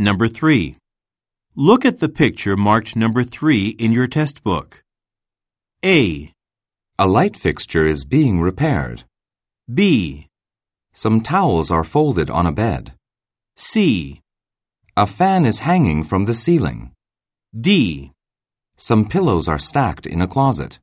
Number 3. Look at the picture marked number 3 in your test book. A, A light fixture is being repaired. B, Some towels are folded on a bed. C, A fan is hanging from the ceiling. D. Some pillows are stacked in a closet.